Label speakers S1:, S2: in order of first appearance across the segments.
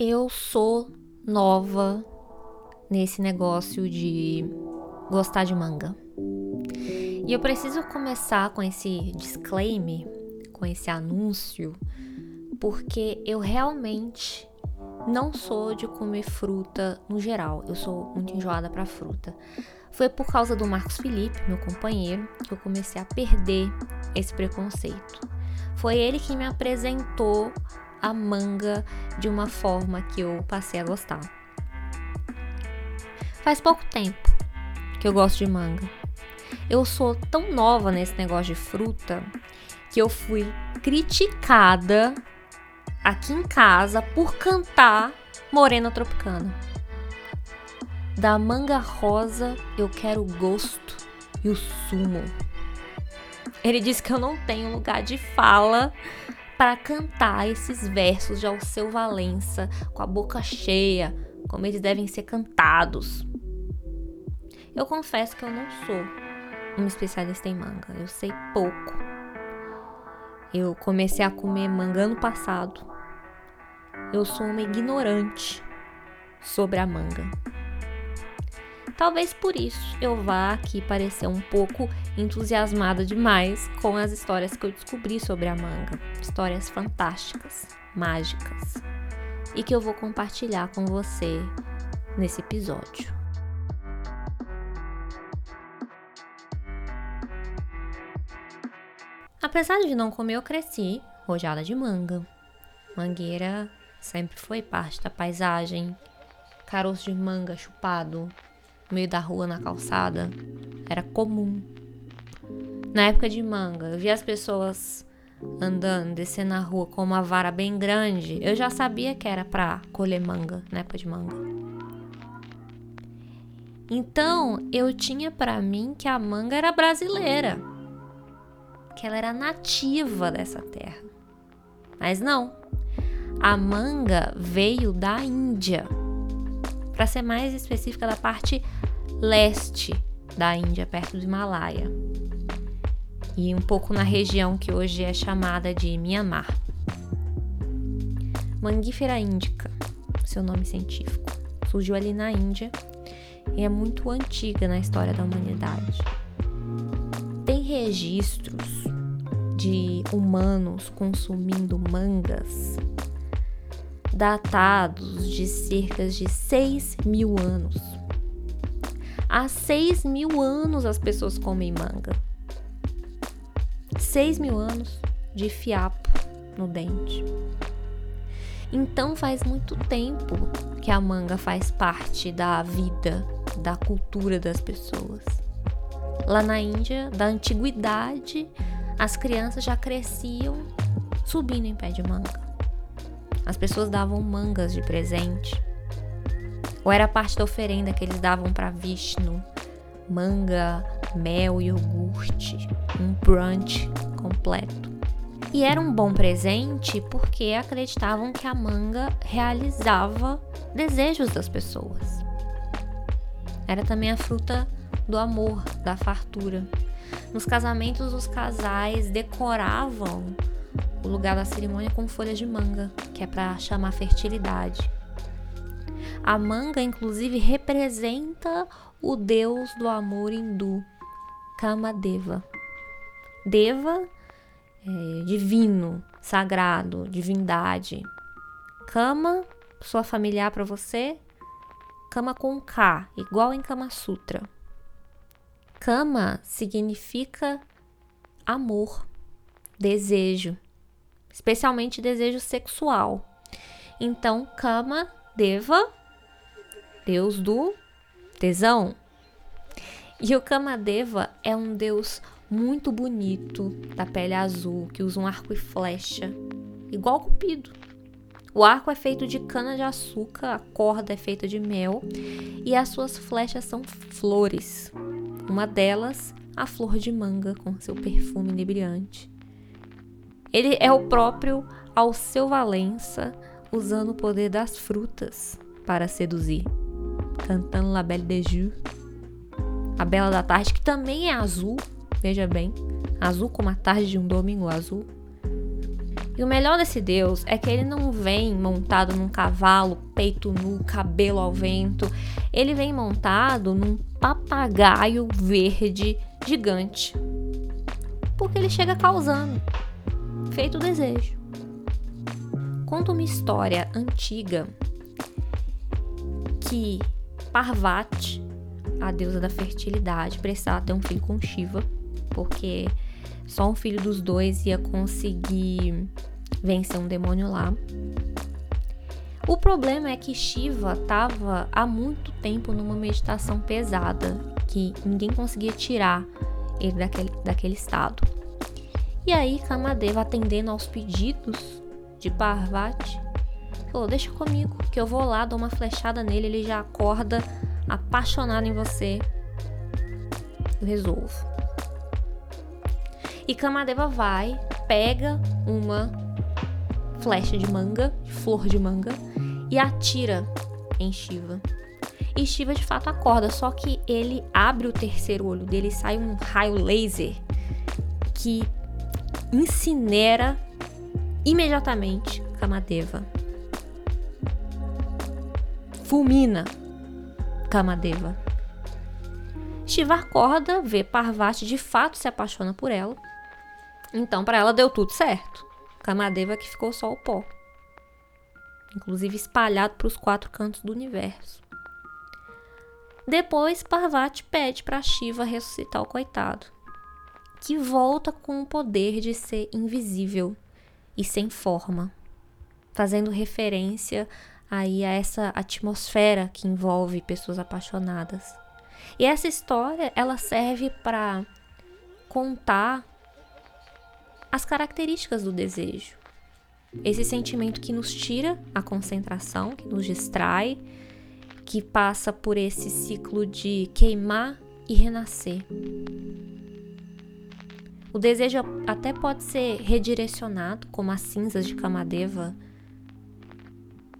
S1: Eu sou nova nesse negócio de gostar de manga. E eu preciso começar com esse disclaimer, com esse anúncio, porque eu realmente não sou de comer fruta no geral. Eu sou muito enjoada para fruta. Foi por causa do Marcos Felipe, meu companheiro, que eu comecei a perder esse preconceito. Foi ele que me apresentou a manga de uma forma que eu passei a gostar. Faz pouco tempo que eu gosto de manga. Eu sou tão nova nesse negócio de fruta que eu fui criticada aqui em casa por cantar Morena Tropicana. Da manga rosa eu quero o gosto e o sumo. Ele disse que eu não tenho lugar de fala para cantar esses versos de Alceu Valença com a boca cheia, como eles devem ser cantados. Eu confesso que eu não sou uma especialista em manga, eu sei pouco. Eu comecei a comer manga ano passado. Eu sou uma ignorante sobre a manga. Talvez por isso eu vá aqui parecer um pouco entusiasmada demais com as histórias que eu descobri sobre a manga. Histórias fantásticas, mágicas, e que eu vou compartilhar com você nesse episódio. Apesar de não comer, eu cresci rojada de manga. Mangueira sempre foi parte da paisagem. Caroço de manga chupado no meio da rua na calçada era comum. Na época de manga, eu via as pessoas andando, descendo na rua com uma vara bem grande. Eu já sabia que era para colher manga na época de manga. Então, eu tinha para mim que a manga era brasileira que ela era nativa dessa terra. Mas não. A manga veio da Índia. Para ser mais específica, da parte leste da Índia, perto do Himalaia. E um pouco na região que hoje é chamada de Myanmar. Mangífera índica, seu nome científico, surgiu ali na Índia e é muito antiga na história da humanidade. Tem registros de humanos consumindo mangas datados de cerca de 6 mil anos. Há 6 mil anos as pessoas comem manga. 6 mil anos de fiapo no dente. Então faz muito tempo que a manga faz parte da vida, da cultura das pessoas. Lá na Índia, da antiguidade, as crianças já cresciam subindo em pé de manga. As pessoas davam mangas de presente. Ou era parte da oferenda que eles davam para Vishnu. Manga, mel iogurte. Um brunch completo. E era um bom presente porque acreditavam que a manga realizava desejos das pessoas. Era também a fruta do amor, da fartura. Nos casamentos, os casais decoravam o lugar da cerimônia com folhas de manga, que é para chamar fertilidade. A manga, inclusive, representa o deus do amor hindu, Kamadeva. Deva é divino, sagrado, divindade. Kama, sua familiar para você, Kama com K, igual em Kama Sutra. Kama significa amor, desejo, especialmente desejo sexual. Então, Kama, Deva, deus do tesão. E o Kamadeva é um deus muito bonito, da pele azul, que usa um arco e flecha, igual Cupido. O arco é feito de cana de açúcar, a corda é feita de mel e as suas flechas são flores. Uma delas, a flor de manga com seu perfume inebriante. Ele é o próprio Alceu Valença usando o poder das frutas para seduzir, cantando La Belle de Jour, a Bela da Tarde, que também é azul, veja bem, azul como a tarde de um domingo azul. E o melhor desse Deus é que ele não vem montado num cavalo, peito nu, cabelo ao vento. Ele vem montado num papagaio verde gigante. Porque ele chega causando. Feito o desejo. Conta uma história antiga que Parvati, a deusa da fertilidade, precisava ter um filho com Shiva, porque só um filho dos dois ia conseguir vencer um demônio lá. O problema é que Shiva estava há muito tempo numa meditação pesada, que ninguém conseguia tirar ele daquele, daquele estado. E aí Kamadeva, atendendo aos pedidos de Parvati, falou: Deixa comigo, que eu vou lá, dou uma flechada nele, ele já acorda apaixonado em você. Eu resolvo. E Kamadeva vai, pega uma flecha de manga, flor de manga, e atira em Shiva. E Shiva de fato acorda, só que ele abre o terceiro olho dele e sai um raio laser que incinera imediatamente Kamadeva. Fulmina Kamadeva. Shiva acorda, vê Parvati de fato se apaixona por ela então, para ela deu tudo certo. Kamadeva que ficou só o pó. Inclusive espalhado para os quatro cantos do universo. Depois, Parvati pede para Shiva ressuscitar o coitado, que volta com o poder de ser invisível e sem forma, fazendo referência aí a essa atmosfera que envolve pessoas apaixonadas. E essa história, ela serve para contar as características do desejo. Esse sentimento que nos tira a concentração, que nos distrai, que passa por esse ciclo de queimar e renascer. O desejo até pode ser redirecionado, como as cinzas de Kamadeva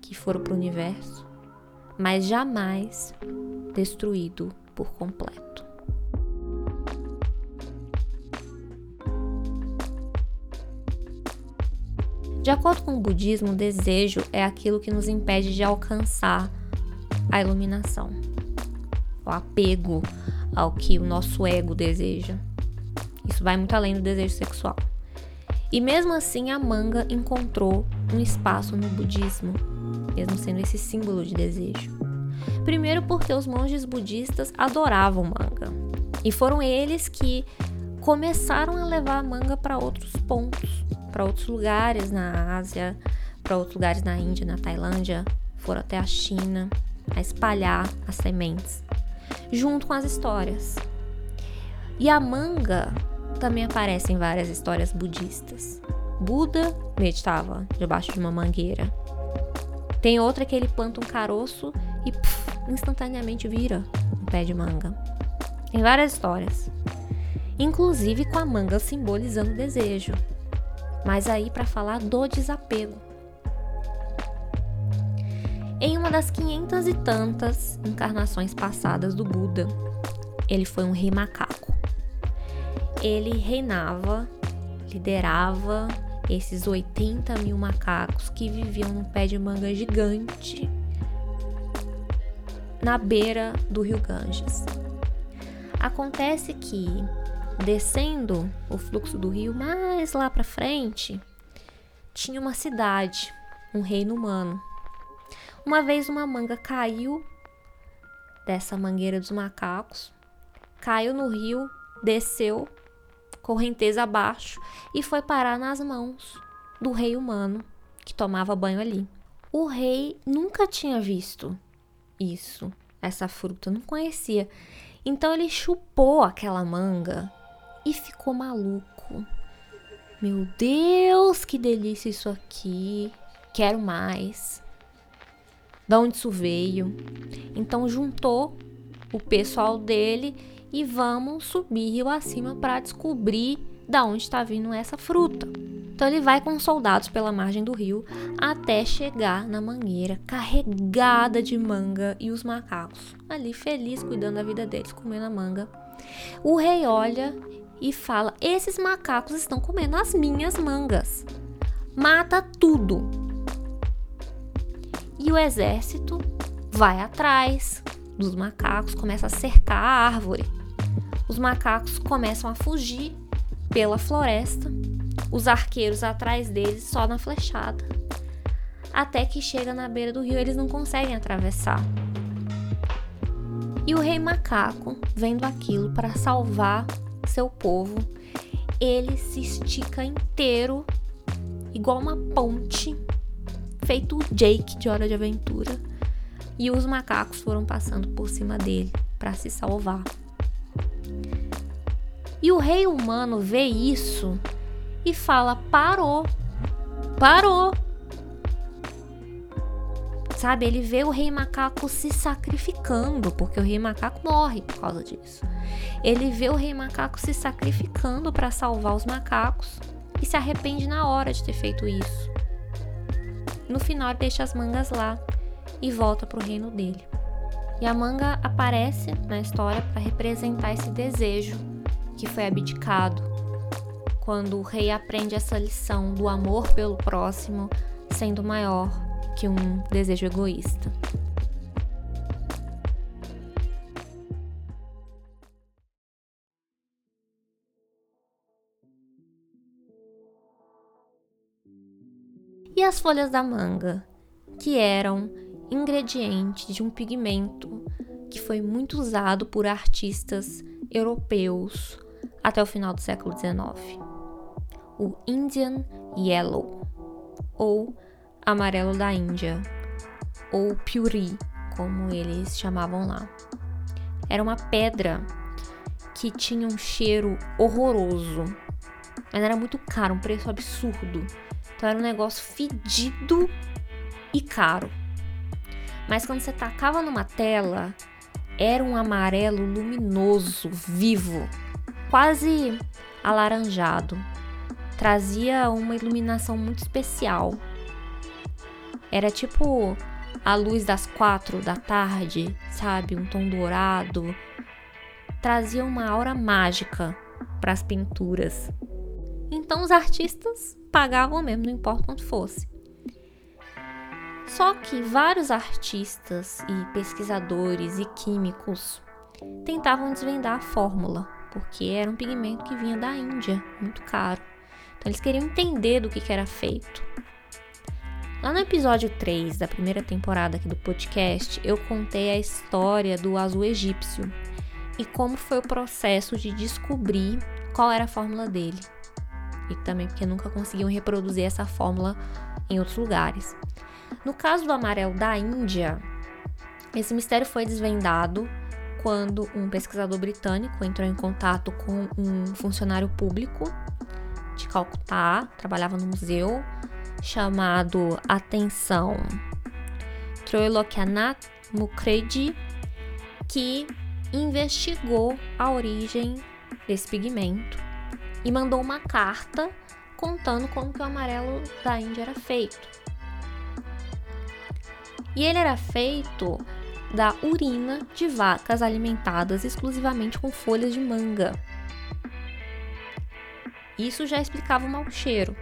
S1: que foram para o universo, mas jamais destruído por completo. De acordo com o budismo, o desejo é aquilo que nos impede de alcançar a iluminação, o apego ao que o nosso ego deseja. Isso vai muito além do desejo sexual. E mesmo assim, a manga encontrou um espaço no budismo, mesmo sendo esse símbolo de desejo. Primeiro, porque os monges budistas adoravam manga, e foram eles que começaram a levar a manga para outros pontos para outros lugares na Ásia, para outros lugares na Índia, na Tailândia, foram até a China a espalhar as sementes, junto com as histórias. E a manga também aparece em várias histórias budistas. Buda meditava debaixo de uma mangueira. Tem outra que ele planta um caroço e instantaneamente vira um pé de manga. Tem várias histórias, inclusive com a manga simbolizando desejo mas aí para falar do desapego. Em uma das quinhentas e tantas encarnações passadas do Buda, ele foi um rei macaco. Ele reinava, liderava esses 80 mil macacos que viviam num pé de manga gigante na beira do rio Ganges. Acontece que Descendo o fluxo do rio mais lá para frente, tinha uma cidade, um reino humano. Uma vez uma manga caiu dessa mangueira dos macacos, caiu no rio, desceu correnteza abaixo e foi parar nas mãos do rei humano que tomava banho ali. O rei nunca tinha visto isso, essa fruta, não conhecia. Então ele chupou aquela manga e ficou maluco. Meu Deus, que delícia isso aqui. Quero mais. Da onde isso veio? Então juntou o pessoal dele e vamos subir rio acima para descobrir da onde está vindo essa fruta. Então ele vai com soldados pela margem do rio até chegar na mangueira carregada de manga e os macacos ali feliz cuidando da vida deles, comendo a manga. O rei olha e fala: Esses macacos estão comendo as minhas mangas. mata tudo. E o exército vai atrás dos macacos, começa a cercar a árvore. Os macacos começam a fugir pela floresta, os arqueiros atrás deles só na flechada. Até que chega na beira do rio, eles não conseguem atravessar. E o rei macaco, vendo aquilo para salvar seu povo, ele se estica inteiro, igual uma ponte, feito o Jake de Hora de Aventura. E os macacos foram passando por cima dele para se salvar. E o rei humano vê isso e fala: parou, parou. Sabe, ele vê o rei macaco se sacrificando, porque o rei macaco morre por causa disso. Ele vê o rei macaco se sacrificando para salvar os macacos e se arrepende na hora de ter feito isso. No final, deixa as mangas lá e volta para o reino dele. E a manga aparece na história para representar esse desejo que foi abdicado, quando o rei aprende essa lição do amor pelo próximo sendo maior que um desejo egoísta. E as folhas da manga, que eram ingredientes de um pigmento que foi muito usado por artistas europeus até o final do século XIX. O Indian Yellow, ou amarelo da Índia, ou Puri, como eles chamavam lá. Era uma pedra que tinha um cheiro horroroso, mas era muito caro, um preço absurdo. Então era um negócio fedido e caro. Mas quando você tacava numa tela, era um amarelo luminoso, vivo, quase alaranjado. Trazia uma iluminação muito especial. Era tipo a luz das quatro da tarde, sabe? Um tom dourado. Trazia uma aura mágica para as pinturas. Então os artistas pagavam mesmo, não importa quanto fosse. Só que vários artistas e pesquisadores e químicos tentavam desvendar a fórmula, porque era um pigmento que vinha da Índia, muito caro. Então eles queriam entender do que, que era feito. Lá no episódio 3 da primeira temporada aqui do podcast, eu contei a história do azul egípcio e como foi o processo de descobrir qual era a fórmula dele. E também porque nunca conseguiam reproduzir essa fórmula em outros lugares. No caso do amarelo da Índia, esse mistério foi desvendado quando um pesquisador britânico entrou em contato com um funcionário público de Calcutá, trabalhava no museu, chamado Atenção Troilokanath Mukherjee, que investigou a origem desse pigmento e mandou uma carta contando como que o amarelo da Índia era feito. E ele era feito da urina de vacas alimentadas exclusivamente com folhas de manga. Isso já explicava o mau cheiro.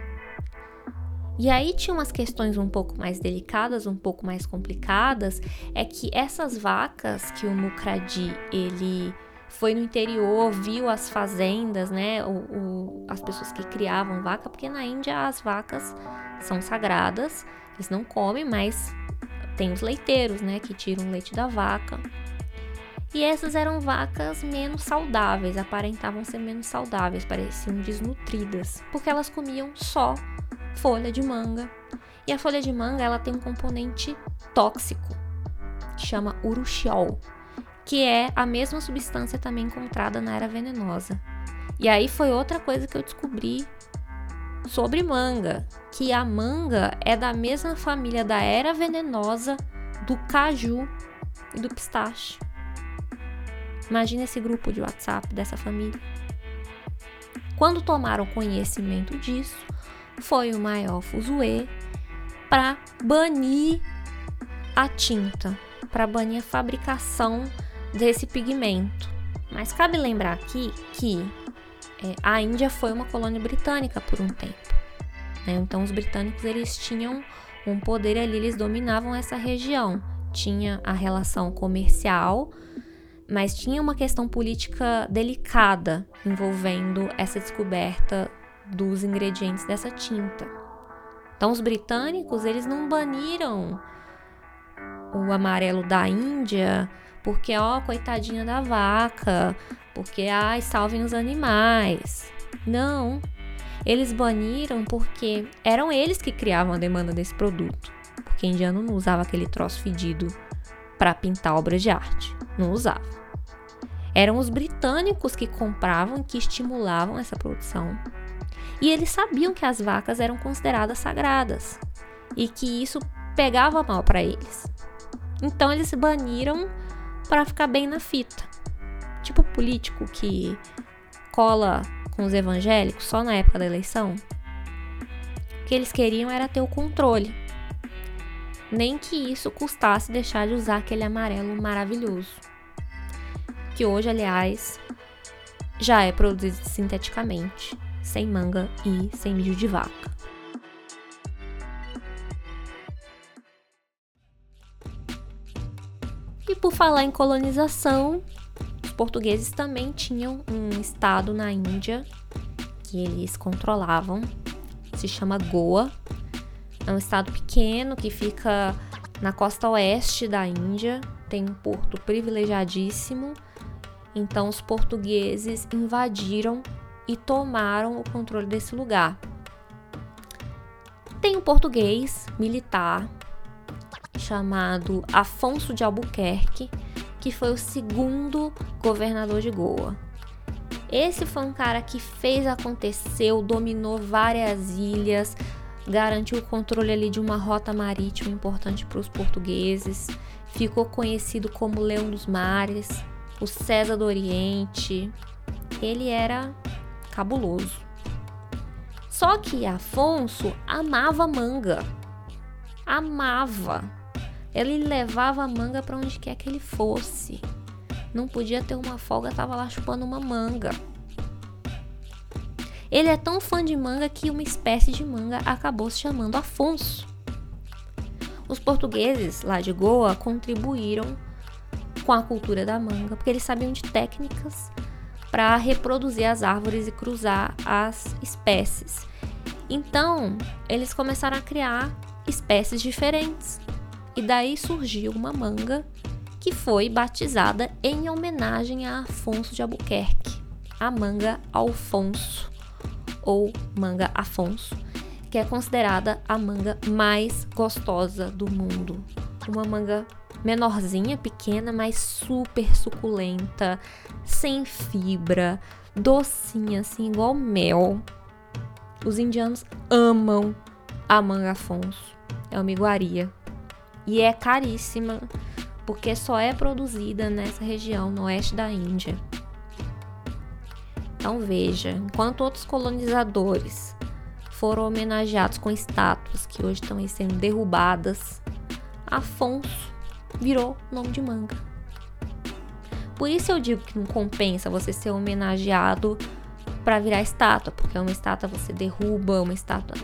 S1: E aí tinha umas questões um pouco mais delicadas, um pouco mais complicadas, é que essas vacas que o Mukradi ele foi no interior, viu as fazendas, né, o, o, as pessoas que criavam vaca, porque na Índia as vacas são sagradas, eles não comem, mas tem os leiteiros, né, que tiram o leite da vaca. E essas eram vacas menos saudáveis, aparentavam ser menos saudáveis, pareciam desnutridas, porque elas comiam só folha de manga. E a folha de manga, ela tem um componente tóxico, que chama uruxiol, que é a mesma substância também encontrada na era venenosa. E aí foi outra coisa que eu descobri sobre manga, que a manga é da mesma família da era venenosa do caju e do pistache. Imagina esse grupo de WhatsApp dessa família. Quando tomaram conhecimento disso, foi o maior fuzuê para banir a tinta, para banir a fabricação desse pigmento. Mas cabe lembrar aqui que é, a Índia foi uma colônia britânica por um tempo. Né? Então os britânicos eles tinham um poder ali, eles dominavam essa região. Tinha a relação comercial, mas tinha uma questão política delicada envolvendo essa descoberta dos ingredientes dessa tinta. Então os britânicos, eles não baniram o amarelo da Índia porque ó, coitadinha da vaca, porque ai, salvem os animais. Não. Eles baniram porque eram eles que criavam a demanda desse produto. Porque indiano não usava aquele troço fedido para pintar obras de arte. Não usava. Eram os britânicos que compravam, que estimulavam essa produção. E eles sabiam que as vacas eram consideradas sagradas e que isso pegava mal para eles. Então eles se baniram para ficar bem na fita. Tipo político que cola com os evangélicos só na época da eleição. O que eles queriam era ter o controle. Nem que isso custasse deixar de usar aquele amarelo maravilhoso. Que hoje, aliás, já é produzido sinteticamente, sem manga e sem mijo de vaca. E por falar em colonização, portugueses também tinham um estado na Índia que eles controlavam, se chama Goa. É um estado pequeno que fica na costa oeste da Índia, tem um porto privilegiadíssimo. Então os portugueses invadiram e tomaram o controle desse lugar. Tem um português militar chamado Afonso de Albuquerque, que foi o segundo governador de Goa. Esse foi um cara que fez acontecer, dominou várias ilhas, garantiu o controle ali de uma rota marítima importante para os portugueses, ficou conhecido como Leão dos Mares, o César do Oriente. Ele era cabuloso. Só que Afonso amava manga. Amava. Ele levava a manga para onde quer que ele fosse. Não podia ter uma folga, tava lá chupando uma manga. Ele é tão fã de manga que uma espécie de manga acabou se chamando Afonso. Os portugueses lá de Goa contribuíram com a cultura da manga, porque eles sabiam de técnicas para reproduzir as árvores e cruzar as espécies. Então, eles começaram a criar espécies diferentes. E daí surgiu uma manga que foi batizada em homenagem a Afonso de Albuquerque, a manga Alfonso ou manga Afonso, que é considerada a manga mais gostosa do mundo. Uma manga menorzinha, pequena, mas super suculenta, sem fibra, docinha, assim, igual mel. Os indianos amam a manga Afonso. É uma iguaria e é caríssima porque só é produzida nessa região no oeste da Índia. Então veja, enquanto outros colonizadores foram homenageados com estátuas que hoje estão sendo derrubadas, Afonso virou nome de manga. Por isso eu digo que não compensa você ser homenageado para virar estátua, porque uma estátua você derruba, uma estátua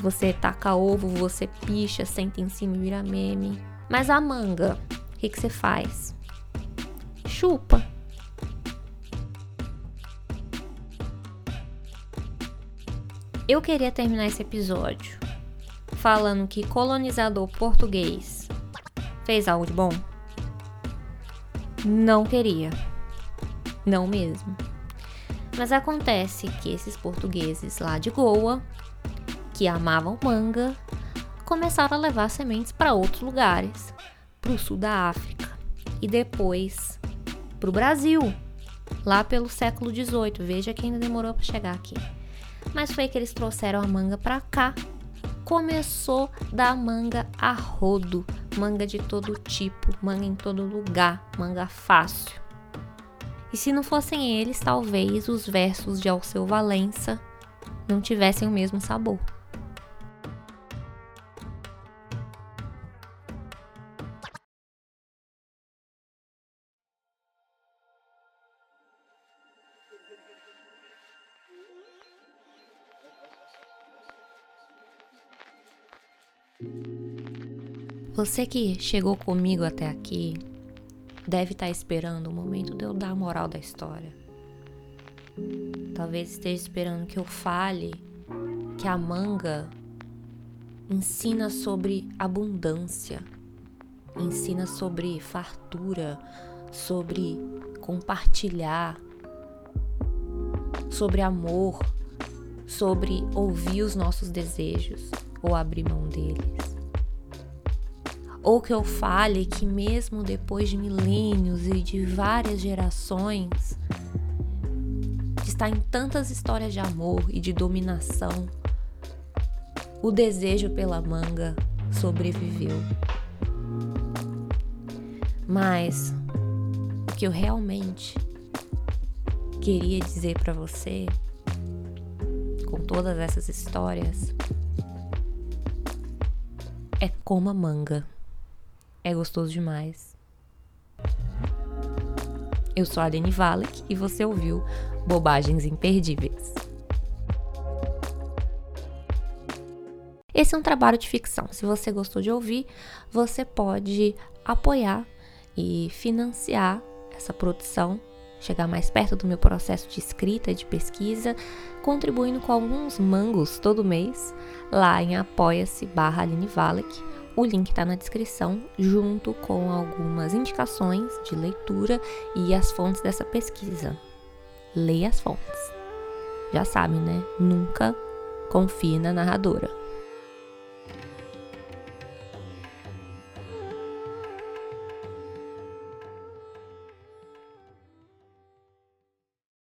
S1: você taca ovo, você picha, senta em cima e vira meme. Mas a manga, o que, que você faz? Chupa. Eu queria terminar esse episódio falando que colonizador português fez algo de bom? Não queria. Não mesmo. Mas acontece que esses portugueses lá de Goa que amavam manga começaram a levar sementes para outros lugares, para o sul da África e depois para o Brasil, lá pelo século XVIII. Veja que ainda demorou para chegar aqui. Mas foi que eles trouxeram a manga para cá. Começou da manga a rodo, manga de todo tipo, manga em todo lugar, manga fácil. E se não fossem eles, talvez os versos de Alceu Valença não tivessem o mesmo sabor. Você que chegou comigo até aqui deve estar esperando o momento de eu dar a moral da história. Talvez esteja esperando que eu fale que a manga ensina sobre abundância, ensina sobre fartura, sobre compartilhar, sobre amor, sobre ouvir os nossos desejos ou abrir mão deles. Ou que eu fale que, mesmo depois de milênios e de várias gerações, está em tantas histórias de amor e de dominação, o desejo pela manga sobreviveu. Mas o que eu realmente queria dizer para você com todas essas histórias é como a manga. É gostoso demais. Eu sou a Aline Valek e você ouviu Bobagens Imperdíveis. Esse é um trabalho de ficção. Se você gostou de ouvir, você pode apoiar e financiar essa produção, chegar mais perto do meu processo de escrita e de pesquisa, contribuindo com alguns mangos todo mês lá em apoia-se barra Aline Valek. O link está na descrição, junto com algumas indicações de leitura e as fontes dessa pesquisa. Leia as fontes. Já sabe, né? Nunca confie na narradora.